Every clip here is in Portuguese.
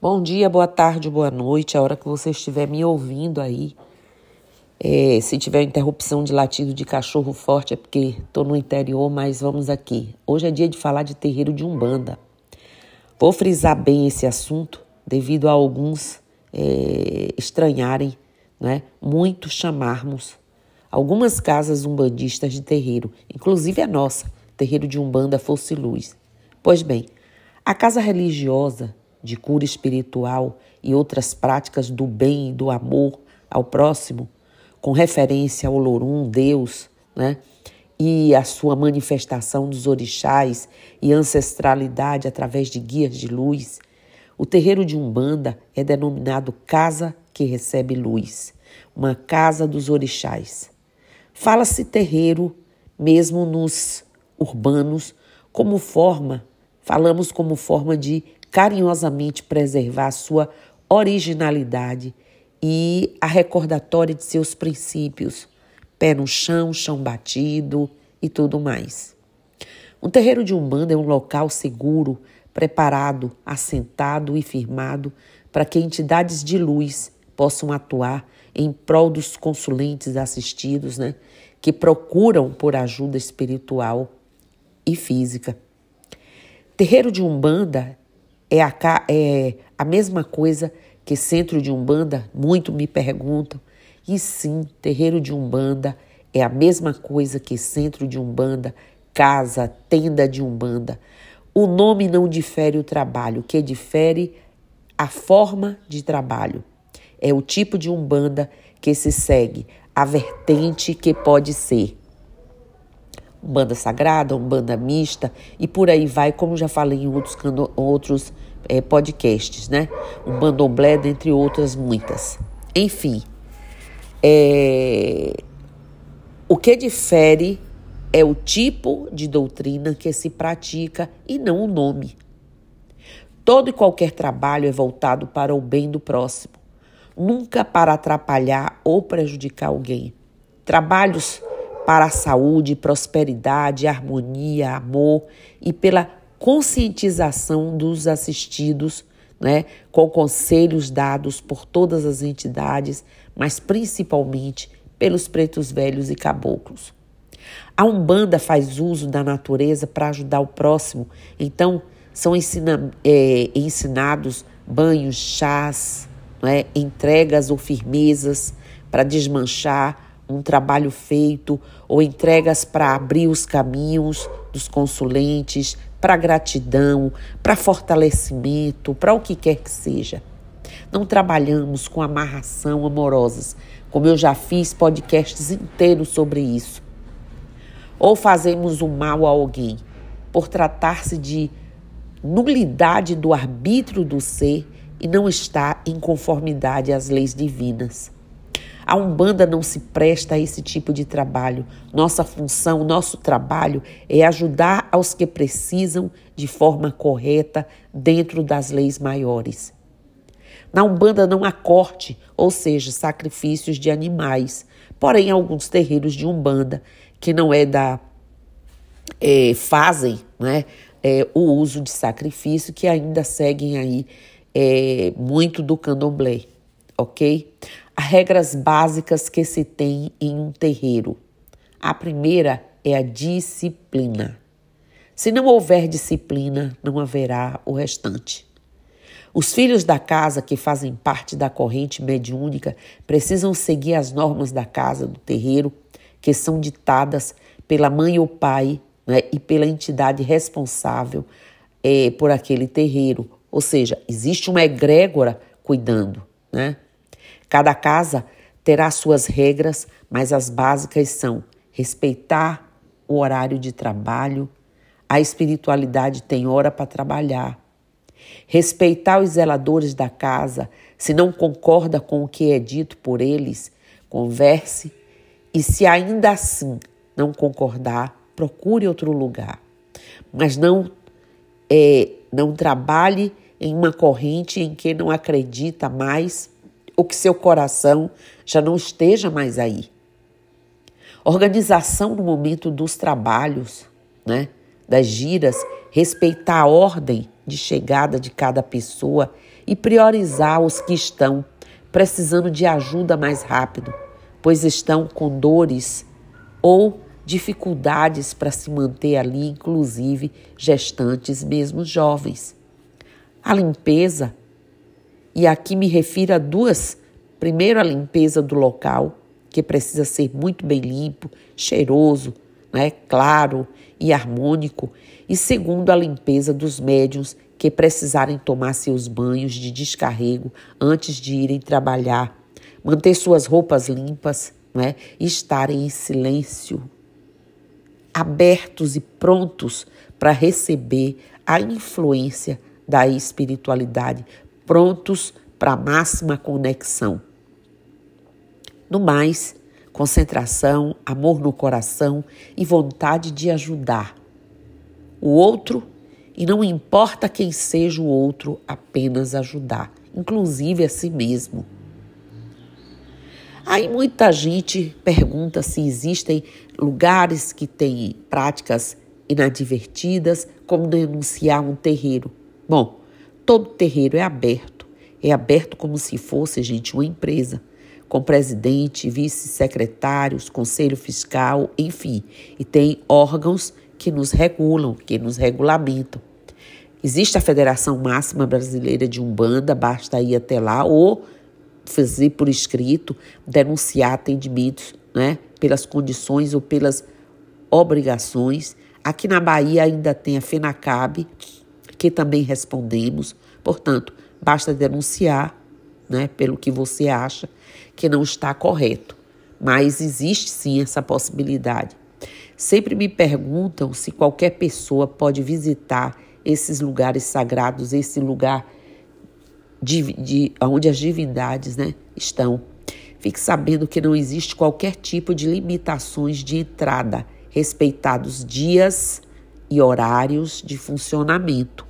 Bom dia, boa tarde, boa noite, a hora que você estiver me ouvindo aí. É, se tiver interrupção de latido de cachorro forte é porque estou no interior, mas vamos aqui. Hoje é dia de falar de terreiro de Umbanda. Vou frisar bem esse assunto devido a alguns é, estranharem, né? muito chamarmos algumas casas umbandistas de terreiro, inclusive a nossa, terreiro de Umbanda Fosse Luz. Pois bem, a casa religiosa de cura espiritual e outras práticas do bem e do amor ao próximo, com referência ao Lorum, Deus, né? e a sua manifestação dos orixás e ancestralidade através de guias de luz, o terreiro de Umbanda é denominado Casa que Recebe Luz, uma casa dos orixás. Fala-se terreiro mesmo nos urbanos como forma, falamos como forma de carinhosamente preservar sua originalidade e a recordatória de seus princípios, pé no chão, chão batido e tudo mais. Um terreiro de Umbanda é um local seguro, preparado, assentado e firmado para que entidades de luz possam atuar em prol dos consulentes assistidos, né, que procuram por ajuda espiritual e física. Terreiro de Umbanda é a, é a mesma coisa que centro de Umbanda? Muito me perguntam. E sim, terreiro de Umbanda é a mesma coisa que centro de Umbanda, casa, tenda de Umbanda. O nome não difere o trabalho, o que difere a forma de trabalho. É o tipo de Umbanda que se segue, a vertente que pode ser banda sagrada, um banda mista e por aí vai, como já falei em outros, outros é, podcasts, né? Um bandomblé, dentre outras muitas. Enfim, é, o que difere é o tipo de doutrina que se pratica e não o nome. Todo e qualquer trabalho é voltado para o bem do próximo, nunca para atrapalhar ou prejudicar alguém. Trabalhos para a saúde, prosperidade, harmonia, amor e pela conscientização dos assistidos, né, com conselhos dados por todas as entidades, mas principalmente pelos pretos velhos e caboclos. A Umbanda faz uso da natureza para ajudar o próximo, então são ensina, é, ensinados banhos, chás, né, entregas ou firmezas para desmanchar um trabalho feito ou entregas para abrir os caminhos dos consulentes, para gratidão, para fortalecimento, para o que quer que seja. Não trabalhamos com amarração amorosas, como eu já fiz podcasts inteiros sobre isso. Ou fazemos o mal a alguém, por tratar-se de nulidade do arbítrio do ser e não estar em conformidade às leis divinas. A Umbanda não se presta a esse tipo de trabalho. Nossa função, nosso trabalho é ajudar aos que precisam de forma correta dentro das leis maiores. Na Umbanda não há corte, ou seja, sacrifícios de animais. Porém, alguns terreiros de Umbanda, que não é da. É, fazem né, é, o uso de sacrifício, que ainda seguem aí é, muito do candomblé, ok? Regras básicas que se tem em um terreiro. A primeira é a disciplina. Se não houver disciplina, não haverá o restante. Os filhos da casa que fazem parte da corrente mediúnica precisam seguir as normas da casa, do terreiro, que são ditadas pela mãe ou pai né, e pela entidade responsável é, por aquele terreiro. Ou seja, existe uma egrégora cuidando, né? Cada casa terá suas regras, mas as básicas são respeitar o horário de trabalho, a espiritualidade tem hora para trabalhar. Respeitar os zeladores da casa, se não concorda com o que é dito por eles, converse e se ainda assim não concordar, procure outro lugar. Mas não é, não trabalhe em uma corrente em que não acredita mais ou que seu coração já não esteja mais aí. Organização no momento dos trabalhos, né? das giras, respeitar a ordem de chegada de cada pessoa e priorizar os que estão precisando de ajuda mais rápido, pois estão com dores ou dificuldades para se manter ali, inclusive gestantes, mesmo jovens. A limpeza, e aqui me refiro a duas: primeiro, a limpeza do local, que precisa ser muito bem limpo, cheiroso, né, claro e harmônico, e segundo, a limpeza dos médiums que precisarem tomar seus banhos de descarrego antes de irem trabalhar, manter suas roupas limpas né, e estarem em silêncio. Abertos e prontos para receber a influência da espiritualidade, prontos para a máxima conexão. No mais, concentração, amor no coração e vontade de ajudar o outro, e não importa quem seja o outro, apenas ajudar, inclusive a si mesmo. Aí muita gente pergunta se existem lugares que têm práticas inadvertidas, como denunciar um terreiro. Bom, todo terreiro é aberto. É aberto como se fosse, gente, uma empresa, com presidente, vice-secretários, conselho fiscal, enfim. E tem órgãos que nos regulam, que nos regulamentam. Existe a Federação Máxima Brasileira de Umbanda, basta ir até lá, ou fazer por escrito, denunciar atendimentos, né, pelas condições ou pelas obrigações. Aqui na Bahia ainda tem a FENACAB, que também respondemos. Portanto, basta denunciar, né, pelo que você acha que não está correto. Mas existe sim essa possibilidade. Sempre me perguntam se qualquer pessoa pode visitar esses lugares sagrados, esse lugar de, de, onde as divindades né, estão. Fique sabendo que não existe qualquer tipo de limitações de entrada, respeitados dias e horários de funcionamento.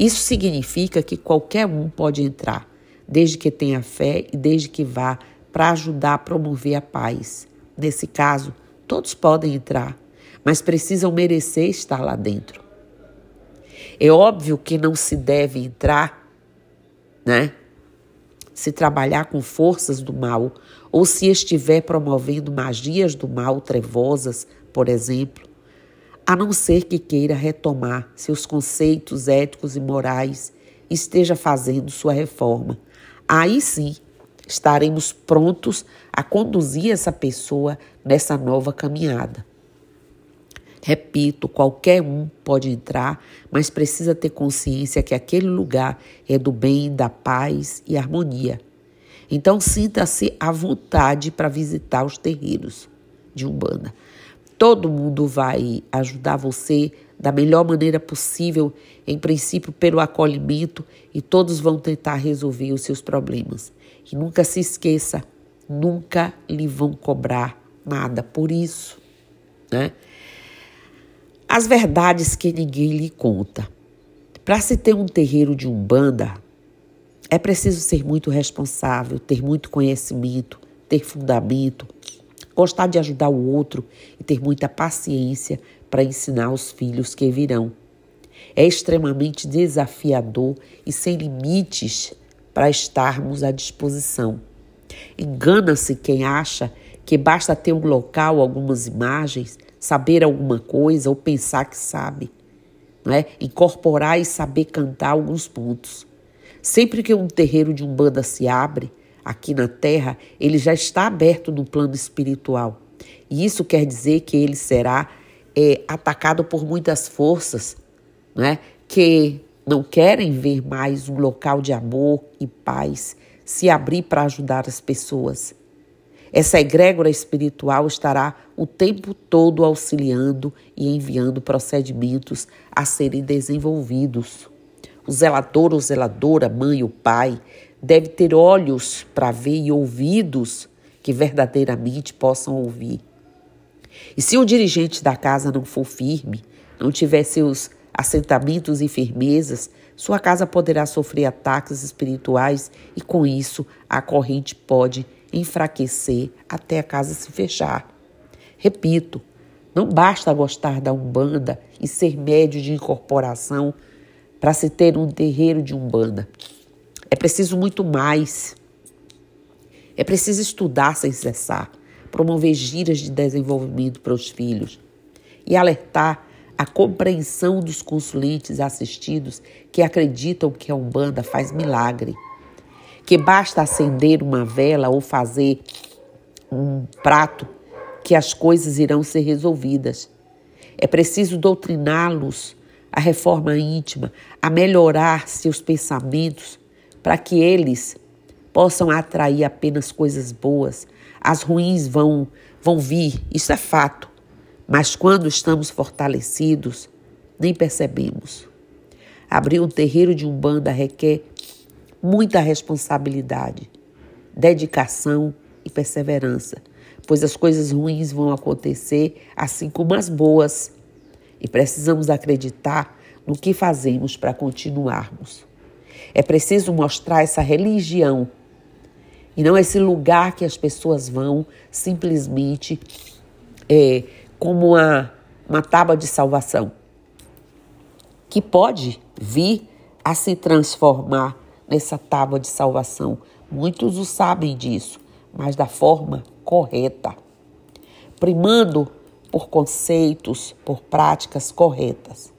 Isso significa que qualquer um pode entrar, desde que tenha fé e desde que vá para ajudar a promover a paz. Nesse caso, todos podem entrar, mas precisam merecer estar lá dentro. É óbvio que não se deve entrar né? Se trabalhar com forças do mal ou se estiver promovendo magias do mal trevosas, por exemplo, a não ser que queira retomar seus conceitos éticos e morais e esteja fazendo sua reforma. Aí sim estaremos prontos a conduzir essa pessoa nessa nova caminhada. Repito, qualquer um pode entrar, mas precisa ter consciência que aquele lugar é do bem, da paz e harmonia. Então sinta-se à vontade para visitar os terreiros de Umbanda. Todo mundo vai ajudar você da melhor maneira possível, em princípio pelo acolhimento, e todos vão tentar resolver os seus problemas. E nunca se esqueça, nunca lhe vão cobrar nada por isso, né? As verdades que ninguém lhe conta. Para se ter um terreiro de umbanda, é preciso ser muito responsável, ter muito conhecimento, ter fundamento, gostar de ajudar o outro e ter muita paciência para ensinar os filhos que virão. É extremamente desafiador e sem limites para estarmos à disposição. Engana-se quem acha que basta ter um local, algumas imagens saber alguma coisa ou pensar que sabe. Não é? Incorporar e saber cantar alguns pontos. Sempre que um terreiro de umbanda se abre aqui na terra, ele já está aberto no plano espiritual. E isso quer dizer que ele será é, atacado por muitas forças é? que não querem ver mais um local de amor e paz se abrir para ajudar as pessoas. Essa egrégora espiritual estará o tempo todo auxiliando e enviando procedimentos a serem desenvolvidos. O zelador ou zeladora, mãe ou pai, deve ter olhos para ver e ouvidos que verdadeiramente possam ouvir. E se o dirigente da casa não for firme, não tiver seus assentamentos e firmezas, sua casa poderá sofrer ataques espirituais e, com isso, a corrente pode enfraquecer até a casa se fechar. Repito, não basta gostar da Umbanda e ser médio de incorporação para se ter um terreiro de umbanda. É preciso muito mais. É preciso estudar sem cessar, promover giras de desenvolvimento para os filhos e alertar a compreensão dos consulentes assistidos que acreditam que a Umbanda faz milagre, que basta acender uma vela ou fazer um prato que as coisas irão ser resolvidas. É preciso doutriná-los à reforma íntima, a melhorar seus pensamentos para que eles possam atrair apenas coisas boas. As ruins vão vão vir, isso é fato. Mas quando estamos fortalecidos, nem percebemos. Abrir um terreiro de umbanda requer muita responsabilidade, dedicação e perseverança pois as coisas ruins vão acontecer assim como as boas. E precisamos acreditar no que fazemos para continuarmos. É preciso mostrar essa religião e não esse lugar que as pessoas vão simplesmente é, como uma, uma tábua de salvação, que pode vir a se transformar nessa tábua de salvação. Muitos o sabem disso, mas da forma correta, primando por conceitos, por práticas corretas.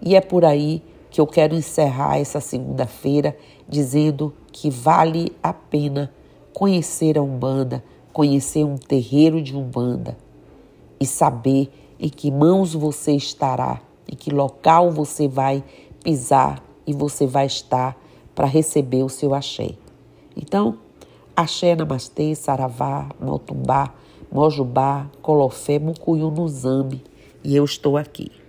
E é por aí que eu quero encerrar essa segunda-feira dizendo que vale a pena conhecer a Umbanda, conhecer um terreiro de Umbanda e saber em que mãos você estará, em que local você vai pisar e você vai estar para receber o seu axé. Então, Axé, Namastê, Saravá, Motumbá, Mojubá, Colofé, Mucuyu, Nuzambi. E eu estou aqui.